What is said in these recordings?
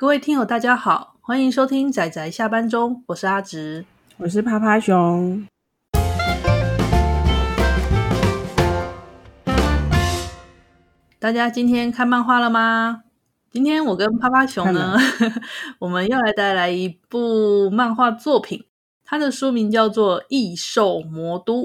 各位听友，大家好，欢迎收听宅宅下班中，我是阿直，我是趴趴熊。大家今天看漫画了吗？今天我跟趴趴熊呢，我们要来带来一部漫画作品，它的书名叫做《异兽魔都》，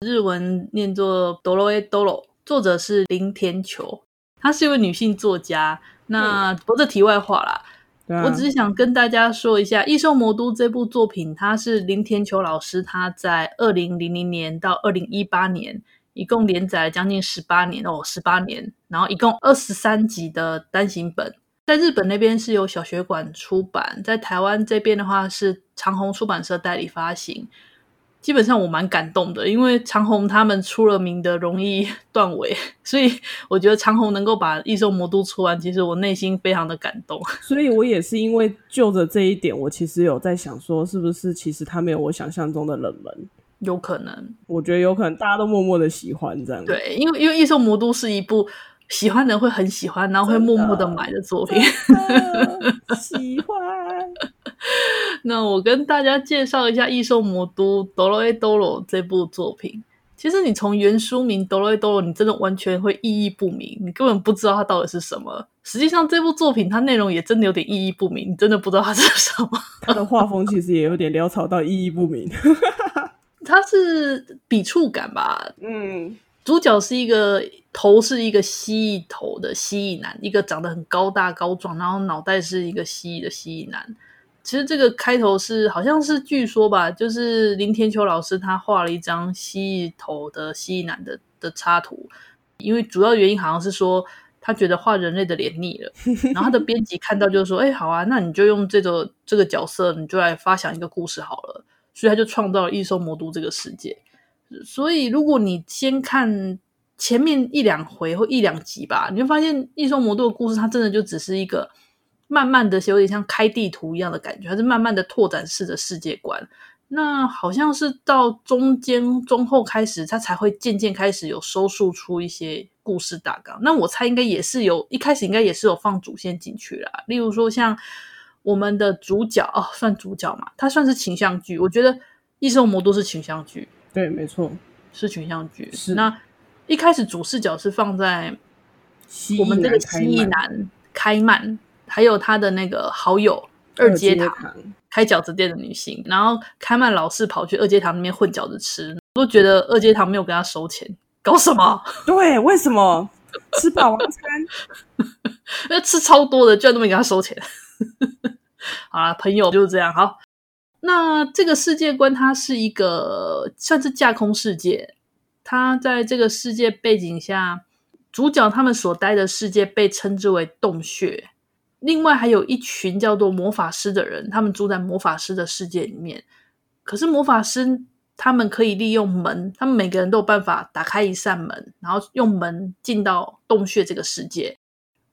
日文念作《ドロエドロ》，作者是林田球，她是一位女性作家。那不是题外话啦。 我只是想跟大家说一下，《异兽魔都》这部作品，它是林田球老师他在二零零零年到二零一八年，一共连载了将近十八年哦，十八年，然后一共二十三集的单行本，在日本那边是由小学馆出版，在台湾这边的话是长虹出版社代理发行。基本上我蛮感动的，因为长虹他们出了名的容易断尾，所以我觉得长虹能够把《异兽魔都》出完，其实我内心非常的感动。所以我也是因为就着这一点，我其实有在想说，是不是其实他没有我想象中的冷门？有可能，我觉得有可能大家都默默的喜欢这样。对，因为因为《异兽魔都》是一部喜欢的人会很喜欢，然后会默默的买的作品。喜欢。那我跟大家介绍一下《异兽魔都》ドロエドロ这部作品。其实你从原书名ドロエドロ，你真的完全会意义不明，你根本不知道它到底是什么。实际上，这部作品它内容也真的有点意义不明，你真的不知道它是什么。它的画风其实也有点潦草到意义不明。它是笔触感吧？嗯，主角是一个头是一个蜥蜴头的蜥蜴男，一个长得很高大高壮，然后脑袋是一个蜥蜴的蜥蜴男。 其实这个开头是好像是据说吧，就是林天秋老师他画了一张蜥蜴头的蜥蜴男的的插图，因为主要原因好像是说他觉得画人类的脸腻了，然后他的 编辑看到就说：“哎，好啊，那你就用这个这个角色，你就来发想一个故事好了。”所以他就创造了异兽魔都这个世界。所以如果你先看前面一两回或一两集吧，你就发现异兽魔都的故事，它真的就只是一个。慢慢的，有点像开地图一样的感觉，还是慢慢的拓展式的世界观。那好像是到中间中后开始，它才会渐渐开始有收束出一些故事大纲。那我猜应该也是有一开始应该也是有放主线进去啦。例如说像我们的主角哦，算主角嘛，它算是群像剧。我觉得《异兽魔都》是群像剧，对，没错，是群像剧。是那一开始主视角是放在我们这个蜥蜴男开曼。还有他的那个好友二阶堂，开饺子店的女性，然后开曼老是跑去二阶堂那边混饺子吃，都觉得二阶堂没有跟他收钱，搞什么？对，为什么吃霸王餐？那 吃超多的，居然都没给他收钱。好啦，朋友就是这样。好，那这个世界观它是一个算是架空世界，它在这个世界背景下，主角他们所待的世界被称之为洞穴。另外还有一群叫做魔法师的人，他们住在魔法师的世界里面。可是魔法师他们可以利用门，他们每个人都有办法打开一扇门，然后用门进到洞穴这个世界。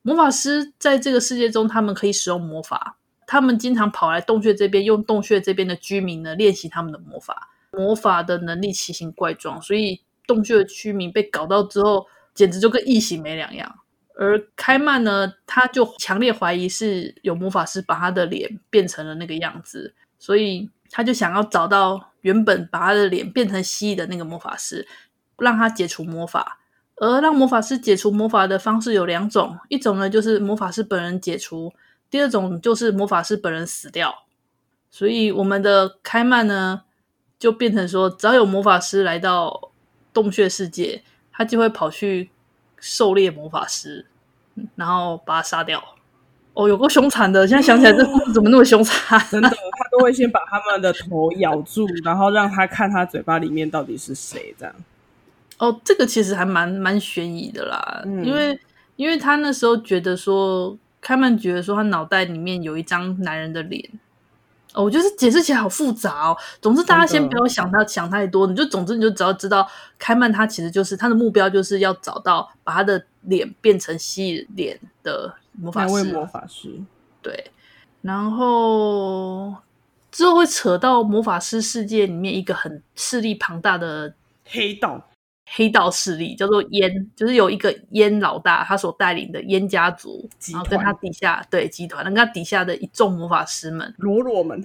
魔法师在这个世界中，他们可以使用魔法，他们经常跑来洞穴这边，用洞穴这边的居民呢练习他们的魔法。魔法的能力奇形怪状，所以洞穴的居民被搞到之后，简直就跟异形没两样。而开曼呢，他就强烈怀疑是有魔法师把他的脸变成了那个样子，所以他就想要找到原本把他的脸变成蜥蜴的那个魔法师，让他解除魔法。而让魔法师解除魔法的方式有两种，一种呢就是魔法师本人解除，第二种就是魔法师本人死掉。所以我们的开曼呢，就变成说，只要有魔法师来到洞穴世界，他就会跑去。狩猎魔法师，然后把他杀掉。哦，有够凶残的！现在想起来，这故事怎么那么凶残？真的，他都会先把他们的头咬住，然后让他看他嘴巴里面到底是谁。这样。哦，这个其实还蛮蛮悬疑的啦，嗯、因为因为他那时候觉得说，开曼觉得说，他脑袋里面有一张男人的脸。哦，我觉得解释起来好复杂哦。总之，大家先不要想他想太多，你就总之你就只要知道，开曼他其实就是他的目标，就是要找到把他的脸变成蜥蜴脸的魔法师。那位魔法师，对。然后之后会扯到魔法师世界里面一个很势力庞大的黑道。黑道势力，叫做燕，就是有一个燕老大，他所带领的燕家族，然后跟他底下对集团，跟他底下的一众魔法师们，罗罗们，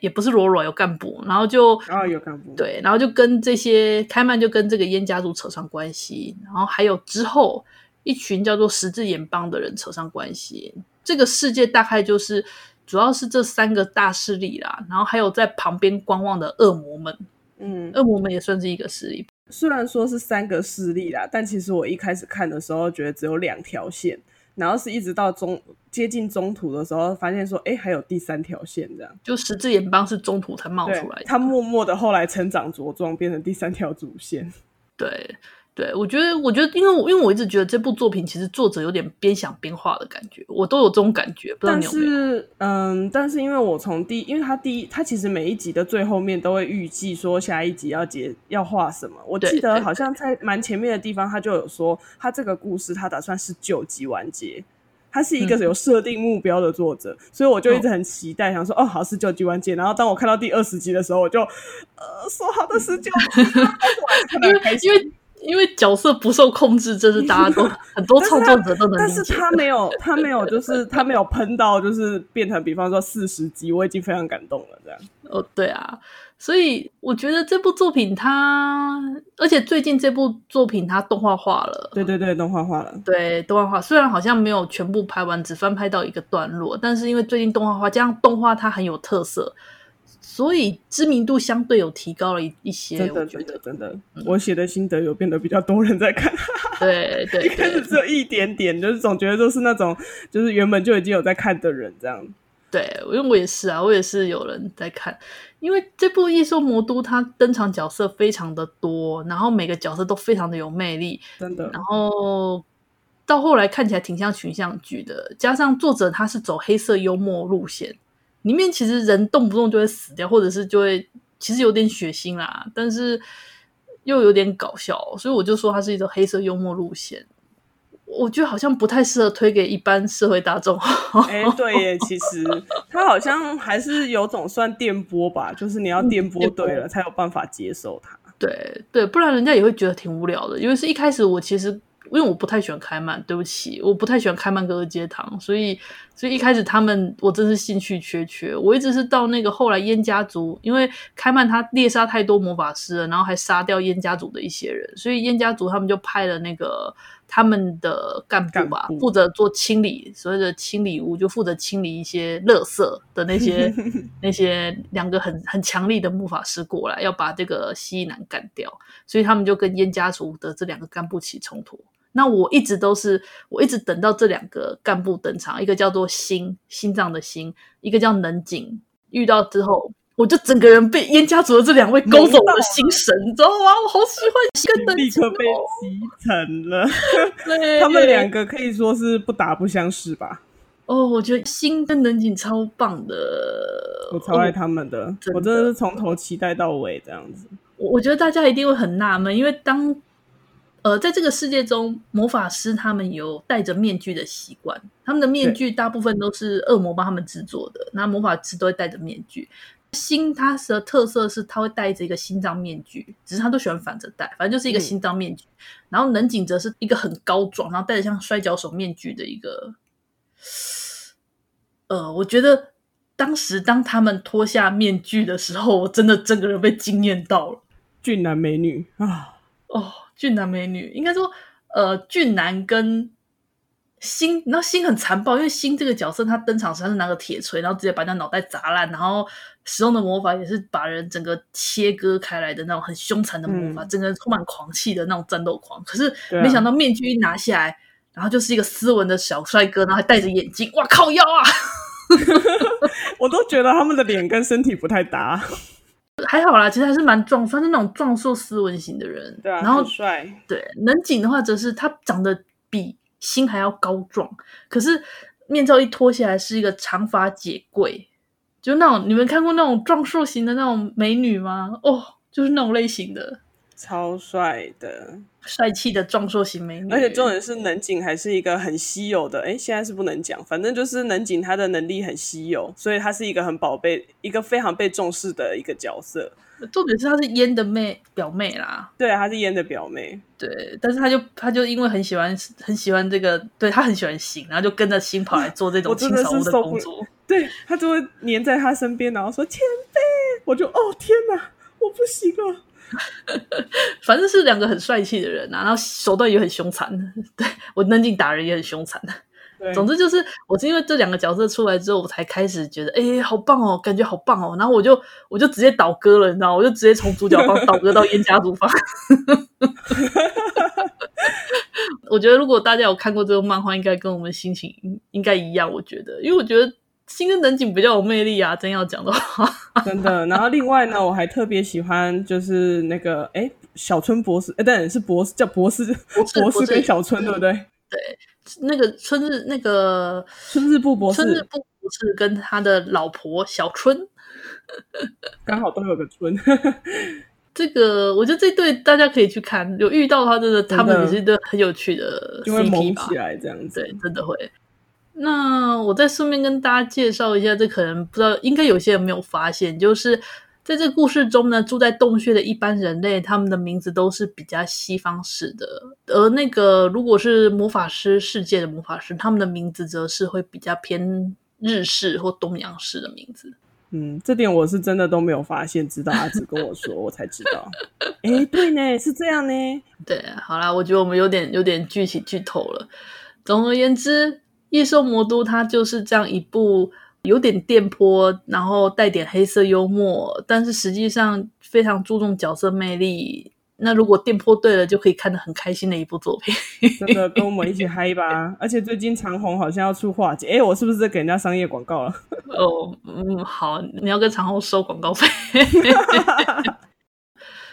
也不是罗罗，有干部，然后就啊、哦、有干部，对，然后就跟这些开曼就跟这个燕家族扯上关系，然后还有之后一群叫做十字眼帮的人扯上关系，这个世界大概就是主要是这三个大势力啦，然后还有在旁边观望的恶魔们。嗯，恶魔们也算是一个势力。虽然说是三个势力啦，但其实我一开始看的时候觉得只有两条线，然后是一直到中接近中途的时候，发现说，哎，还有第三条线，这样。就十字眼帮是中途才冒出来的，他默默的后来成长茁壮，变成第三条主线。对。对，我觉得，我觉得，因为我，因为我一直觉得这部作品其实作者有点边想边画的感觉，我都有这种感觉。不知道你有没有？但是，嗯，但是因为我从第，因为他第一，他其实每一集的最后面都会预计说下一集要结要画什么。我记得好像在蛮前面的地方，他就有说他这个故事他打算是九集完结。他是一个有设定目标的作者，嗯、所以我就一直很期待，哦、想说哦，好，是九集完结。然后当我看到第二十集的时候，我就呃说好的十九集，因为因为。因为角色不受控制，这是大家都很多创作者都能理解。但是他没有，他没有，就是他没有喷到，就是变成比方说四十集，我已经非常感动了。这样哦，对啊，所以我觉得这部作品它，而且最近这部作品它动画化了。对对对，动画化了。对，动画化，虽然好像没有全部拍完，只翻拍到一个段落，但是因为最近动画化，加上动画它很有特色。所以知名度相对有提高了一一些，真的，真的，真的，嗯、我写的心得有变得比较多人在看。对对，对一开始只有一点点，就是总觉得都是那种，就是原本就已经有在看的人这样。对，因为我也是啊，我也是有人在看。因为这部《异兽魔都》它登场角色非常的多，然后每个角色都非常的有魅力，真的。然后到后来看起来挺像群像剧的，加上作者他是走黑色幽默路线。里面其实人动不动就会死掉，或者是就会其实有点血腥啦，但是又有点搞笑，所以我就说它是一种黑色幽默路线。我觉得好像不太适合推给一般社会大众。哎、欸，对耶，其实它好像还是有种算电波吧，就是你要电波对了才有办法接受它。对对，不然人家也会觉得挺无聊的。因为是一开始我其实。因为我不太喜欢开曼，对不起，我不太喜欢开曼哥哥街堂，所以所以一开始他们我真是兴趣缺缺。我一直是到那个后来燕家族，因为开曼他猎杀太多魔法师了，然后还杀掉燕家族的一些人，所以燕家族他们就派了那个他们的干部吧，部负责做清理，所谓的清理屋，就负责清理一些垃圾的那些 那些两个很很强力的魔法师过来，要把这个蜥蜴男干掉，所以他们就跟燕家族的这两个干部起冲突。那我一直都是，我一直等到这两个干部登场，一个叫做心心脏的心，一个叫能井。遇到之后，我就整个人被燕家族的这两位勾走了心神，你知道吗？我好喜欢心跟能井，立刻被击沉了。对他们两个可以说是不打不相识吧？哦，我觉得心跟能井超棒的，我超爱他们的，哦、真的我真的是从头期待到尾这样子。我我觉得大家一定会很纳闷，因为当。呃，在这个世界中，魔法师他们有戴着面具的习惯。他们的面具大部分都是恶魔帮他们制作的。那魔法师都会戴着面具。心它的特色是，他会戴着一个心脏面具，只是他都喜欢反着戴，反正就是一个心脏面具。嗯、然后能井则是一个很高壮，然后戴着像摔跤手面具的一个。呃，我觉得当时当他们脱下面具的时候，我真的整个人被惊艳到了。俊男美女啊，哦。俊男美女，应该说，呃，俊男跟心，然后心很残暴，因为心这个角色他登场时他是拿个铁锤，然后直接把他脑袋砸烂，然后使用的魔法也是把人整个切割开来的那种很凶残的魔法，嗯、整个人充满狂气的那种战斗狂。可是没想到面具一拿下来，啊、然后就是一个斯文的小帅哥，然后还戴着眼镜，哇靠腰啊！我都觉得他们的脸跟身体不太搭。还好啦，其实还是蛮壮，算是那种壮硕斯文型的人。对啊，然后帅。对，能景的话，则是他长得比星还要高壮，可是面罩一脱下来，是一个长发姐贵，就那种你们看过那种壮硕型的那种美女吗？哦，就是那种类型的。超帅的，帅气的壮硕型美女。而且重点是能景还是一个很稀有的，哎，现在是不能讲，反正就是能景他的能力很稀有，所以他是一个很宝贝，一个非常被重视的一个角色。重点是她是烟的妹表妹啦，对，她是烟的表妹，对，但是她就她就因为很喜欢很喜欢这个，对她很喜欢星，然后就跟着星跑来做这种清扫的工作，对，她就会黏在他身边，然后说前辈，我就哦天哪，我不行了，反正是两个很帅气的人啊，然后手段也很凶残，对，我能静打人也很凶残的。总之就是，我是因为这两个角色出来之后，我才开始觉得，哎、欸，好棒哦，感觉好棒哦。然后我就我就直接倒戈了，你知道？我就直接从主角方倒戈到烟家族方。我觉得如果大家有看过这个漫画，应该跟我们心情应该一样。我觉得，因为我觉得新跟能景比较有魅力啊，真要讲的话，真的。然后另外呢，我还特别喜欢就是那个，哎、欸，小春博士，哎、欸，对，是博士，叫博士，博士跟小春，对不对？对。那个春日，那个春日部博士，春日部博士跟他的老婆小春，刚好都有个春。这个我觉得这对大家可以去看，有遇到的话，真的他们也是一对很有趣的 CP 吧，因为萌起来这样子，对，真的会。那我再顺便跟大家介绍一下，这可能不知道，应该有些人没有发现，就是。在这个故事中呢，住在洞穴的一般人类，他们的名字都是比较西方式的；而那个如果是魔法师世界的魔法师，他们的名字则是会比较偏日式或东洋式的名字。嗯，这点我是真的都没有发现，直到阿紫跟我说，我才知道。哎，对呢，是这样呢。对，好啦，我觉得我们有点有点剧情剧透了。总而言之，《异兽魔都》它就是这样一部。有点电波，然后带点黑色幽默，但是实际上非常注重角色魅力。那如果电波对了，就可以看得很开心的一部作品。真的，跟我们一起嗨吧！而且最近长虹好像要出画集，哎，我是不是在给人家商业广告了？哦，嗯，好，你要跟长虹收广告费。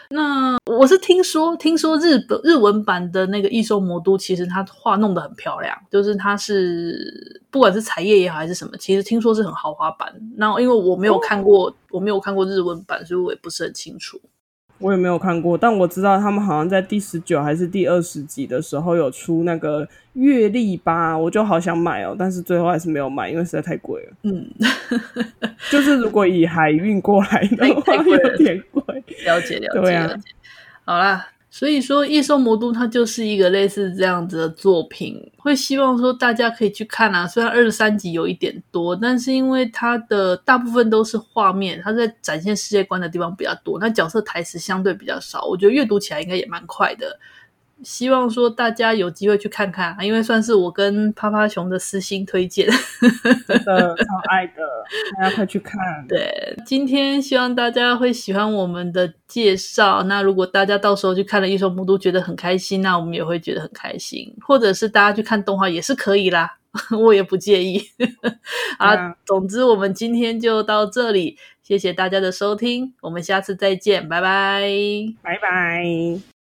那我是听说，听说日本日文版的那个《异兽魔都》，其实它画弄得很漂亮，就是它是不管是彩页也好还是什么，其实听说是很豪华版。那因为我没有看过，我没有看过日文版，所以我也不是很清楚。我也没有看过，但我知道他们好像在第十九还是第二十集的时候有出那个月历吧，我就好想买哦，但是最后还是没有买，因为实在太贵了。嗯，就是如果以海运过来的话，有点贵。了解了解了解，好啦。所以说，《异兽魔都》它就是一个类似这样子的作品，会希望说大家可以去看啊。虽然二十三集有一点多，但是因为它的大部分都是画面，它在展现世界观的地方比较多，那角色台词相对比较少，我觉得阅读起来应该也蛮快的。希望说大家有机会去看看，因为算是我跟趴趴熊的私心推荐，真的超爱的，大家快去看。对，今天希望大家会喜欢我们的介绍。那如果大家到时候去看了《异兽魔都》觉得很开心，那我们也会觉得很开心。或者是大家去看动画也是可以啦，我也不介意。啊，啊，总之我们今天就到这里，谢谢大家的收听，我们下次再见，拜拜，拜拜。